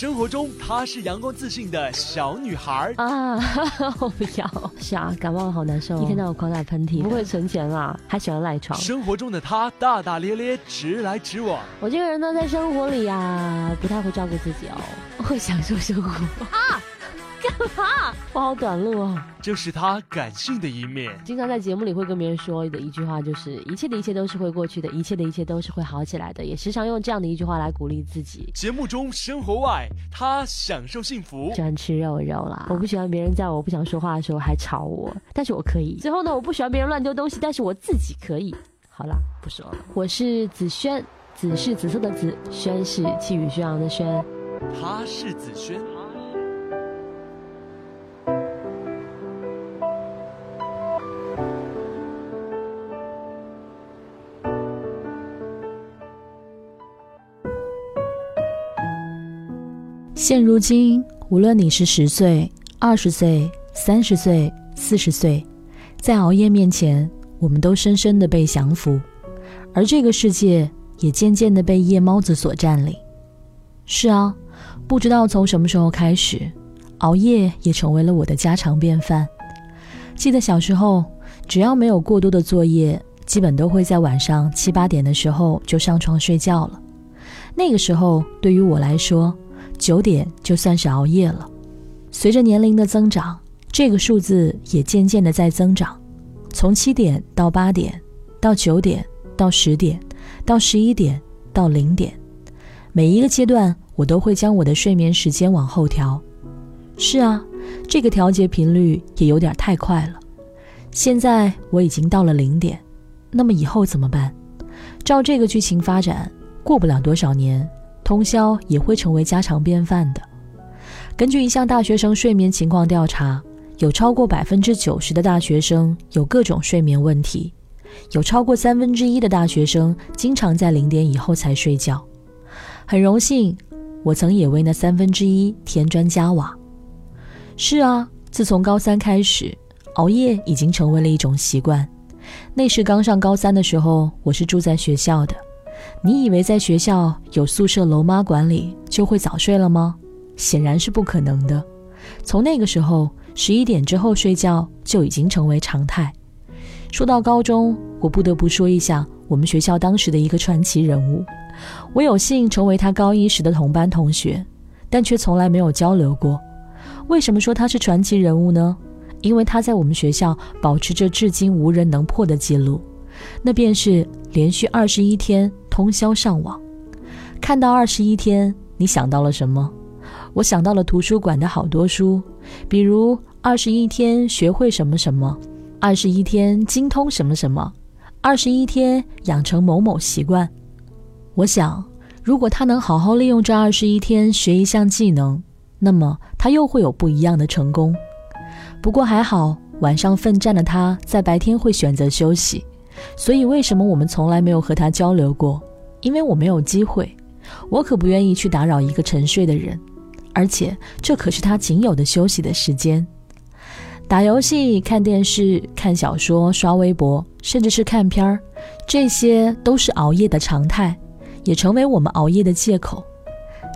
生活中她是阳光自信的小女孩啊！我不要，是啊，感冒好难受，一天到晚狂打喷嚏，不会存钱啦，还喜欢赖床。生活中的她大大咧咧，直来直往。我这个人呢，在生活里呀，不太会照顾自己哦，会享受生活啊。干嘛？我好短路啊。这是他感性的一面。经常在节目里会跟别人说的一句话，就是一切的一切都是会过去的，一切的一切都是会好起来的。也时常用这样的一句话来鼓励自己。节目中生活外，他享受幸福。喜欢吃肉肉啦。我不喜欢别人在我不想说话的时候还吵我，但是我可以。最后呢，我不喜欢别人乱丢东西，但是我自己可以。好啦，不说了。我是紫萱，紫是紫色的紫，萱是气宇轩昂的轩。他是紫萱。现如今，无论你是十岁、二十岁、三十岁、四十岁，在熬夜面前，我们都深深的被降服，而这个世界也渐渐的被夜猫子所占领。是啊，不知道从什么时候开始，熬夜也成为了我的家常便饭。记得小时候，只要没有过多的作业，基本都会在晚上七八点的时候就上床睡觉了。那个时候，对于我来说，九点就算是熬夜了。随着年龄的增长，这个数字也渐渐的在增长，从七点到八点，到九点，到十点，到十一点，到零点。每一个阶段，我都会将我的睡眠时间往后调。是啊，这个调节频率也有点太快了。现在我已经到了零点，那么以后怎么办？照这个剧情发展，过不了多少年。通宵也会成为家常便饭的。根据一项大学生睡眠情况调查，有超过百分之九十的大学生有各种睡眠问题，有超过三分之一的大学生经常在零点以后才睡觉。很荣幸，我曾也为那三分之一添砖加瓦。是啊，自从高三开始，熬夜已经成为了一种习惯。那时刚上高三的时候，我是住在学校的。你以为在学校有宿舍楼妈管理就会早睡了吗？显然是不可能的。从那个时候，十一点之后睡觉就已经成为常态。说到高中，我不得不说一下我们学校当时的一个传奇人物。我有幸成为他高一时的同班同学，但却从来没有交流过。为什么说他是传奇人物呢？因为他在我们学校保持着至今无人能破的记录，那便是连续二十一天。通宵上网，看到二十一天，你想到了什么？我想到了图书馆的好多书，比如二十一天学会什么什么，二十一天精通什么什么，二十一天养成某某习惯。我想，如果他能好好利用这二十一天学一项技能，那么他又会有不一样的成功。不过还好，晚上奋战的他在白天会选择休息，所以为什么我们从来没有和他交流过？因为我没有机会，我可不愿意去打扰一个沉睡的人，而且这可是他仅有的休息的时间。打游戏、看电视、看小说、刷微博，甚至是看片儿，这些都是熬夜的常态，也成为我们熬夜的借口。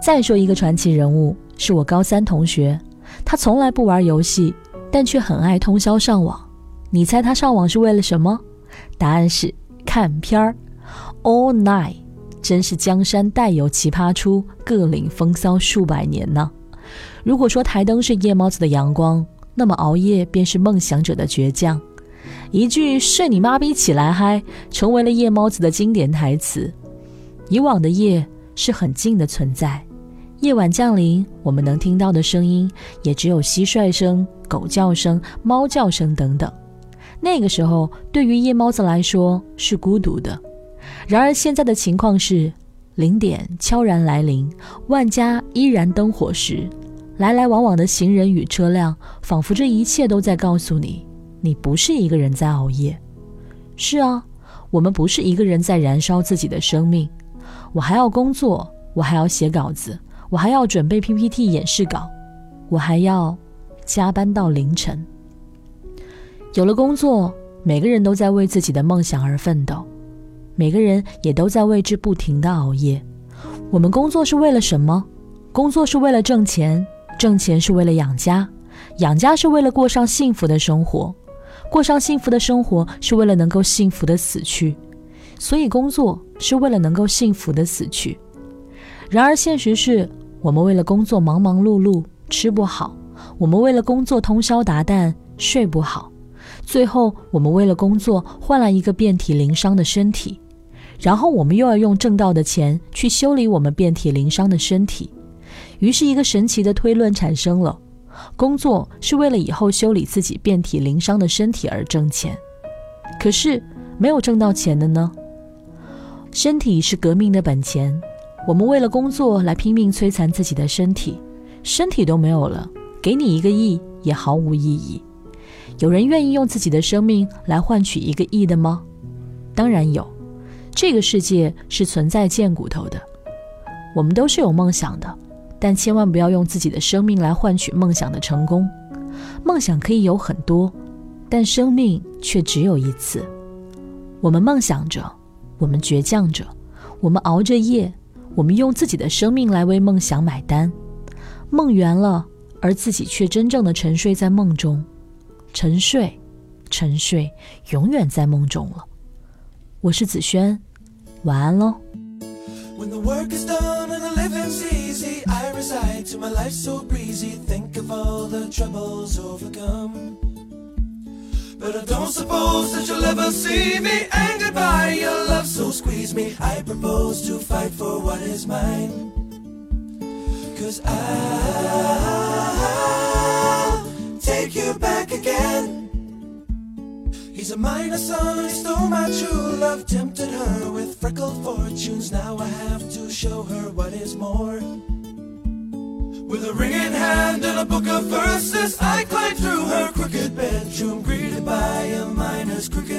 再说一个传奇人物，是我高三同学，他从来不玩游戏，但却很爱通宵上网。你猜他上网是为了什么？答案是看片儿，all night。真是江山代有奇葩出，各领风骚数百年呢。如果说台灯是夜猫子的阳光，那么熬夜便是梦想者的倔强。一句“睡你妈逼起来嗨”成为了夜猫子的经典台词。以往的夜是很静的存在，夜晚降临，我们能听到的声音也只有蟋蟀声、狗叫声、猫叫声等等。那个时候，对于夜猫子来说是孤独的。然而现在的情况是，零点悄然来临，万家依然灯火时，来来往往的行人与车辆，仿佛这一切都在告诉你，你不是一个人在熬夜。是啊，我们不是一个人在燃烧自己的生命。我还要工作，我还要写稿子，我还要准备 PPT 演示稿，我还要加班到凌晨。有了工作，每个人都在为自己的梦想而奋斗。每个人也都在为之不停的熬夜。我们工作是为了什么？工作是为了挣钱，挣钱是为了养家，养家是为了过上幸福的生活，过上幸福的生活是为了能够幸福的死去。所以工作是为了能够幸福的死去。然而现实是我们为了工作忙忙碌碌，吃不好；我们为了工作通宵达旦，睡不好。最后，我们为了工作换来一个遍体鳞伤的身体，然后我们又要用挣到的钱去修理我们遍体鳞伤的身体。于是，一个神奇的推论产生了：工作是为了以后修理自己遍体鳞伤的身体而挣钱。可是，没有挣到钱的呢？身体是革命的本钱，我们为了工作来拼命摧残自己的身体，身体都没有了，给你一个亿也毫无意义。有人愿意用自己的生命来换取一个亿的吗？当然有，这个世界是存在贱骨头的。我们都是有梦想的，但千万不要用自己的生命来换取梦想的成功。梦想可以有很多，但生命却只有一次。我们梦想着，我们倔强着，我们熬着夜，我们用自己的生命来为梦想买单。梦圆了，而自己却真正的沉睡在梦中。沉睡，沉睡，永远在梦中了。我是子轩，晚安喽。When the work is done and the living's easy, I reside to my life so breezy. Think of all the troubles overcome. But I don't suppose that you'll ever see me angered by your love, so squeeze me. I propose to fight for what is mine. Cause I. take you back again. He's a minor son, he stole my true love, tempted her with freckled fortunes. Now I have to show her what is more. With a ring in hand and a book of verses, I climb through her crooked bedroom, greeted by a miner's crooked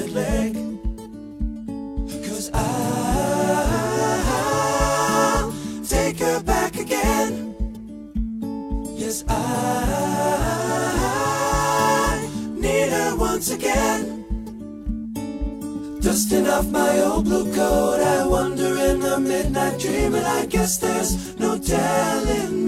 once again. Dusting off my old blue coat, I wander in the midnight dream, and I guess there's no telling